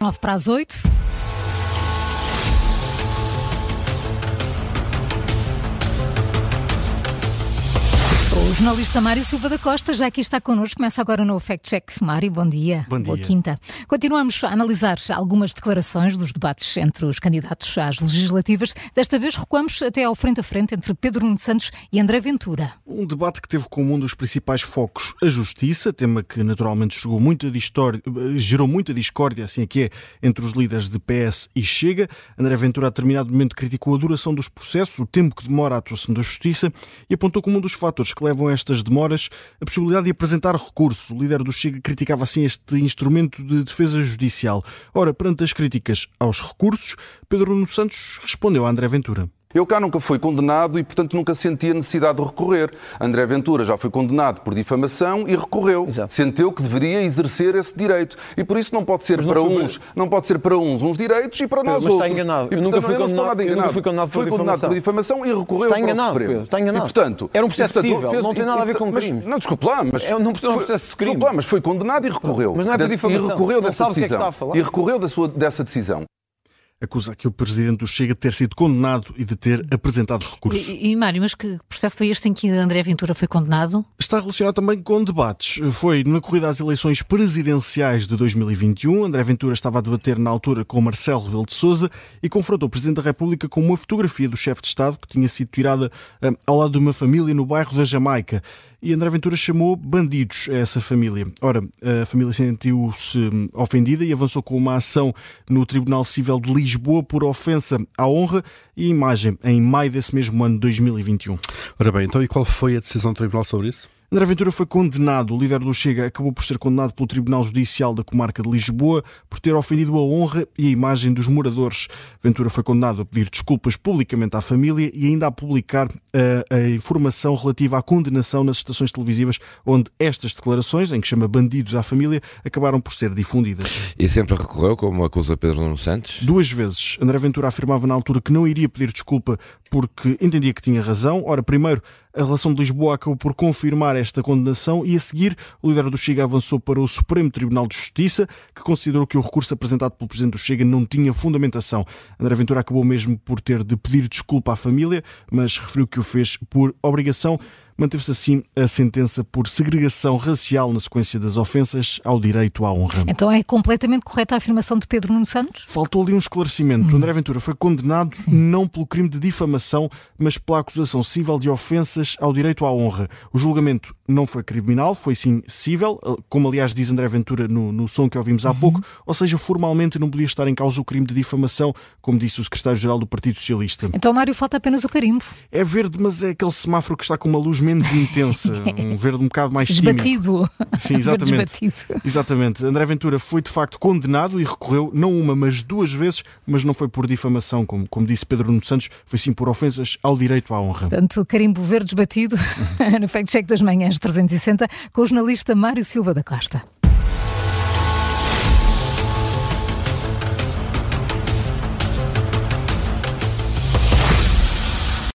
9 para as 8. O jornalista Mário Silva da Costa já aqui está connosco. Começa agora no Fact Check. Mário, bom dia. Bom dia. Boa quinta. Continuamos a analisar algumas declarações dos debates entre os candidatos às legislativas. Desta vez recuamos até ao frente a frente entre Pedro Nuno Santos e André Ventura. Um debate que teve como um dos principais focos a justiça, tema que naturalmente gerou muita discórdia, gerou muita discórdia, assim é que é, entre os líderes de PS e Chega. André Ventura, a determinado momento, criticou a duração dos processos, o tempo que demora a atuação da justiça e apontou como um dos fatores que levam a estas demoras a possibilidade de apresentar recurso. O líder do Chega criticava assim este instrumento de defesa judicial. Ora, perante as críticas aos recursos, Pedro Nuno Santos respondeu a André Ventura. Eu cá nunca fui condenado e, portanto, nunca senti a necessidade de recorrer. André Ventura já foi condenado por difamação e recorreu. Exato. Sentiu que deveria exercer esse direito. E por isso não pode ser não para uns, não pode ser para uns uns direitos e para nós Pedro, mas está outros. enganado. E, Eu nunca portanto, fui não estou condenado- nada eu nunca enganado. fui condenado por Foi condenado difamação. por difamação e recorreu Está para o enganado. Pedro, está enganado. E, portanto, Era um processo e, portanto, cível, não tem nada a ver com mas- crime. Não, desculpe lá, mas... É um- não é um foi- processo de crime. desculpe lá, mas foi condenado e recorreu. Mas não é por difamação. E recorreu Não dessa é decisão. falar. E recorreu dessa decisão. Acusa aqui o presidente do Chega de ter sido condenado e de ter apresentado recurso. E, e, Mário, mas que processo foi este em que André Ventura foi condenado? Está relacionado também com debates. Foi na corrida às eleições presidenciais de 2021. André Ventura estava a debater na altura com Marcelo Rebelo de Sousa e confrontou o Presidente da República com uma fotografia do chefe de Estado que tinha sido tirada ah, ao lado de uma família no bairro da Jamaica. E André Ventura chamou bandidos a essa família. Ora, a família sentiu-se hum, ofendida e avançou com uma ação no Tribunal Civil de Lisboa por ofensa à honra e imagem em maio desse mesmo ano de 2021. Ora bem, então e qual foi a decisão do Tribunal sobre isso? André Ventura foi condenado. O líder do Chega acabou por ser condenado pelo Tribunal Judicial da Comarca de Lisboa por ter ofendido a honra e a imagem dos moradores. Ventura foi condenado a pedir desculpas publicamente à família e ainda a publicar eh, a informação relativa à condenação nas estações televisivas onde estas declarações, em que chama bandidos à família, acabaram por ser difundidas. E sempre recorreu, como acusa Pedro Nuno Santos? Duas vezes. André Ventura afirmava na altura que não iria pedir desculpa porque entendia que tinha razão. Ora, primeiro, a relação de Lisboa acabou por confirmar esta condenação e, a seguir, o líder do Chega avançou para o Supremo Tribunal de Justiça, que considerou que o recurso apresentado pelo presidente do Chega não tinha fundamentação. André Ventura acabou mesmo por ter de pedir desculpa à família, mas referiu que o fez por obrigação. Manteve-se assim a sentença por segregação racial na sequência das ofensas ao direito à honra. Então é completamente correta a afirmação de Pedro Nuno Santos? Faltou ali um esclarecimento. André Ventura foi condenado não pelo crime de difamação, mas pela acusação civil de ofensas ao direito à honra. O julgamento não foi criminal, foi sim cível, como aliás diz André Ventura no, no som que ouvimos há pouco, ou seja, formalmente não podia estar em causa o crime de difamação, como disse o secretário-geral do Partido Socialista. Então, Mário, falta apenas o carimbo. É verde, mas é aquele semáforo que está com uma luz menos intensa, um verde um bocado mais tímido. Desbatido. Sim, exatamente. Desbatido. Exatamente. André Ventura foi de facto condenado e recorreu não uma, mas duas vezes, mas não foi por difamação, como, como disse Pedro Nuno Santos, foi sim por ofensas ao direito à honra. Portanto, carimbo verde desbatido no Fact Check das Manhãs 360 com o jornalista Mário Silva da Costa.